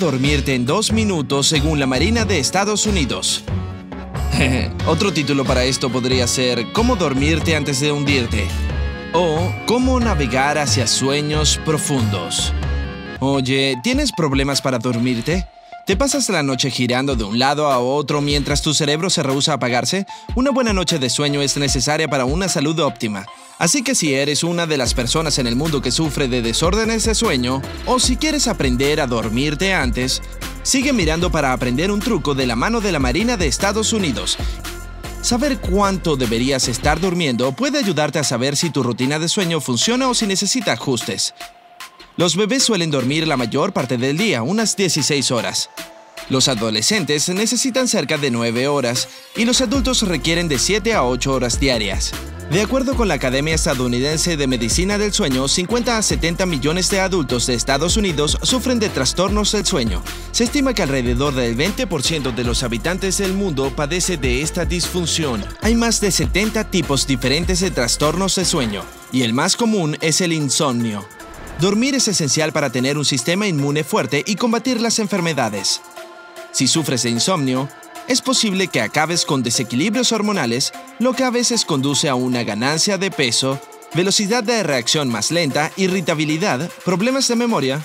dormirte en dos minutos según la Marina de Estados Unidos. Otro título para esto podría ser ¿Cómo dormirte antes de hundirte? o ¿Cómo navegar hacia sueños profundos? Oye, ¿tienes problemas para dormirte? ¿Te pasas la noche girando de un lado a otro mientras tu cerebro se rehúsa a apagarse? Una buena noche de sueño es necesaria para una salud óptima. Así que si eres una de las personas en el mundo que sufre de desórdenes de sueño, o si quieres aprender a dormirte antes, sigue mirando para aprender un truco de la mano de la Marina de Estados Unidos. Saber cuánto deberías estar durmiendo puede ayudarte a saber si tu rutina de sueño funciona o si necesita ajustes. Los bebés suelen dormir la mayor parte del día, unas 16 horas. Los adolescentes necesitan cerca de 9 horas y los adultos requieren de 7 a 8 horas diarias. De acuerdo con la Academia Estadounidense de Medicina del Sueño, 50 a 70 millones de adultos de Estados Unidos sufren de trastornos del sueño. Se estima que alrededor del 20% de los habitantes del mundo padece de esta disfunción. Hay más de 70 tipos diferentes de trastornos de sueño, y el más común es el insomnio. Dormir es esencial para tener un sistema inmune fuerte y combatir las enfermedades. Si sufres de insomnio, es posible que acabes con desequilibrios hormonales, lo que a veces conduce a una ganancia de peso, velocidad de reacción más lenta, irritabilidad, problemas de memoria,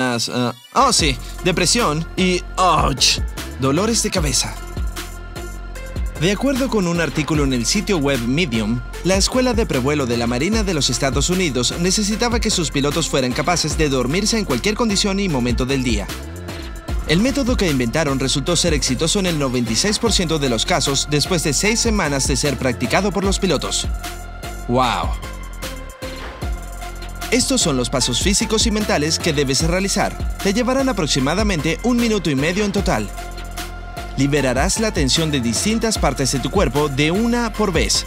Uh, oh, sí, depresión y ouch, dolores de cabeza. De acuerdo con un artículo en el sitio web Medium, la Escuela de Prevuelo de la Marina de los Estados Unidos necesitaba que sus pilotos fueran capaces de dormirse en cualquier condición y momento del día. El método que inventaron resultó ser exitoso en el 96% de los casos después de seis semanas de ser practicado por los pilotos. ¡Wow! Estos son los pasos físicos y mentales que debes realizar. Te llevarán aproximadamente un minuto y medio en total. Liberarás la tensión de distintas partes de tu cuerpo de una por vez.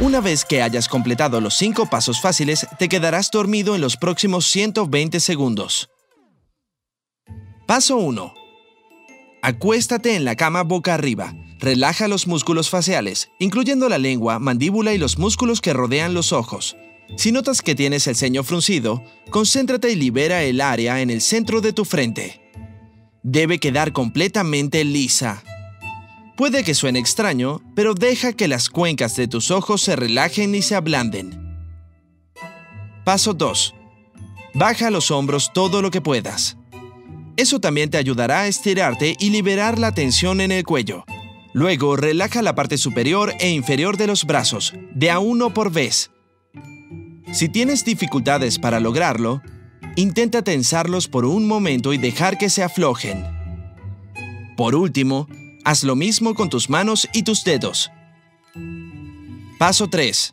Una vez que hayas completado los cinco pasos fáciles, te quedarás dormido en los próximos 120 segundos. Paso 1. Acuéstate en la cama boca arriba. Relaja los músculos faciales, incluyendo la lengua, mandíbula y los músculos que rodean los ojos. Si notas que tienes el ceño fruncido, concéntrate y libera el área en el centro de tu frente. Debe quedar completamente lisa. Puede que suene extraño, pero deja que las cuencas de tus ojos se relajen y se ablanden. Paso 2. Baja los hombros todo lo que puedas. Eso también te ayudará a estirarte y liberar la tensión en el cuello. Luego relaja la parte superior e inferior de los brazos, de a uno por vez. Si tienes dificultades para lograrlo, intenta tensarlos por un momento y dejar que se aflojen. Por último, haz lo mismo con tus manos y tus dedos. Paso 3.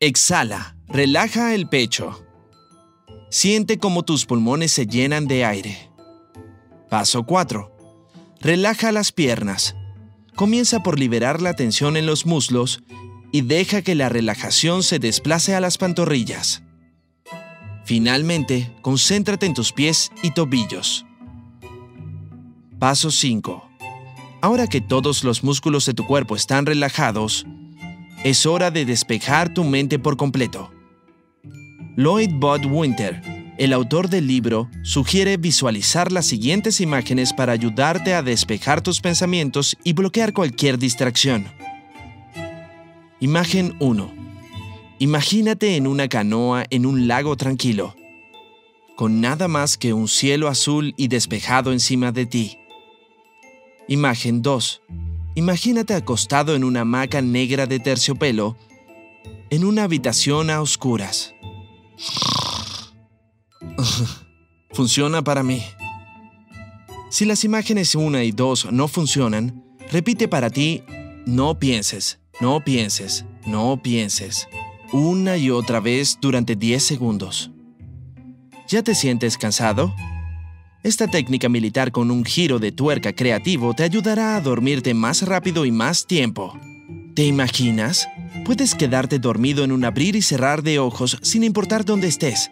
Exhala, relaja el pecho. Siente cómo tus pulmones se llenan de aire. Paso 4. Relaja las piernas. Comienza por liberar la tensión en los muslos y deja que la relajación se desplace a las pantorrillas. Finalmente, concéntrate en tus pies y tobillos. Paso 5. Ahora que todos los músculos de tu cuerpo están relajados, es hora de despejar tu mente por completo. Lloyd Bodwinter, el autor del libro, sugiere visualizar las siguientes imágenes para ayudarte a despejar tus pensamientos y bloquear cualquier distracción. Imagen 1. Imagínate en una canoa en un lago tranquilo, con nada más que un cielo azul y despejado encima de ti. Imagen 2. Imagínate acostado en una hamaca negra de terciopelo, en una habitación a oscuras. Funciona para mí. Si las imágenes 1 y 2 no funcionan, repite para ti, no pienses, no pienses, no pienses, una y otra vez durante 10 segundos. ¿Ya te sientes cansado? Esta técnica militar con un giro de tuerca creativo te ayudará a dormirte más rápido y más tiempo. ¿Te imaginas? Puedes quedarte dormido en un abrir y cerrar de ojos sin importar dónde estés.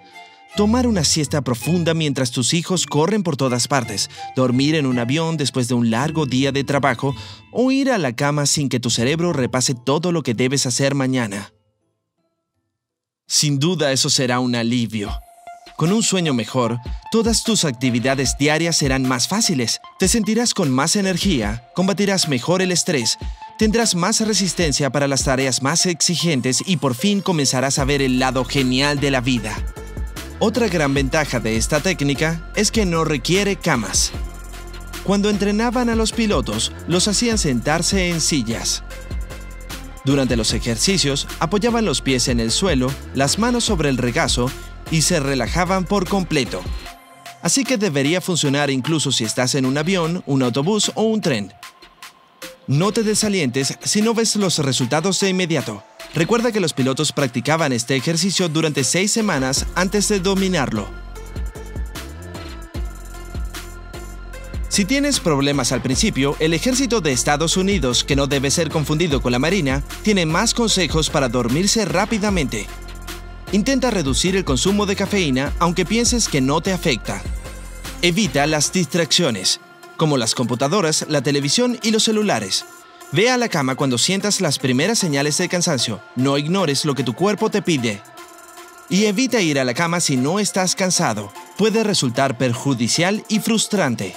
Tomar una siesta profunda mientras tus hijos corren por todas partes, dormir en un avión después de un largo día de trabajo o ir a la cama sin que tu cerebro repase todo lo que debes hacer mañana. Sin duda eso será un alivio. Con un sueño mejor, todas tus actividades diarias serán más fáciles, te sentirás con más energía, combatirás mejor el estrés, tendrás más resistencia para las tareas más exigentes y por fin comenzarás a ver el lado genial de la vida. Otra gran ventaja de esta técnica es que no requiere camas. Cuando entrenaban a los pilotos, los hacían sentarse en sillas. Durante los ejercicios, apoyaban los pies en el suelo, las manos sobre el regazo y se relajaban por completo. Así que debería funcionar incluso si estás en un avión, un autobús o un tren. No te desalientes si no ves los resultados de inmediato. Recuerda que los pilotos practicaban este ejercicio durante seis semanas antes de dominarlo. Si tienes problemas al principio, el ejército de Estados Unidos, que no debe ser confundido con la Marina, tiene más consejos para dormirse rápidamente. Intenta reducir el consumo de cafeína aunque pienses que no te afecta. Evita las distracciones, como las computadoras, la televisión y los celulares. Ve a la cama cuando sientas las primeras señales de cansancio. No ignores lo que tu cuerpo te pide. Y evita ir a la cama si no estás cansado. Puede resultar perjudicial y frustrante.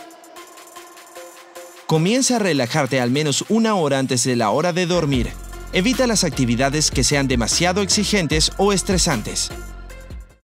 Comienza a relajarte al menos una hora antes de la hora de dormir. Evita las actividades que sean demasiado exigentes o estresantes.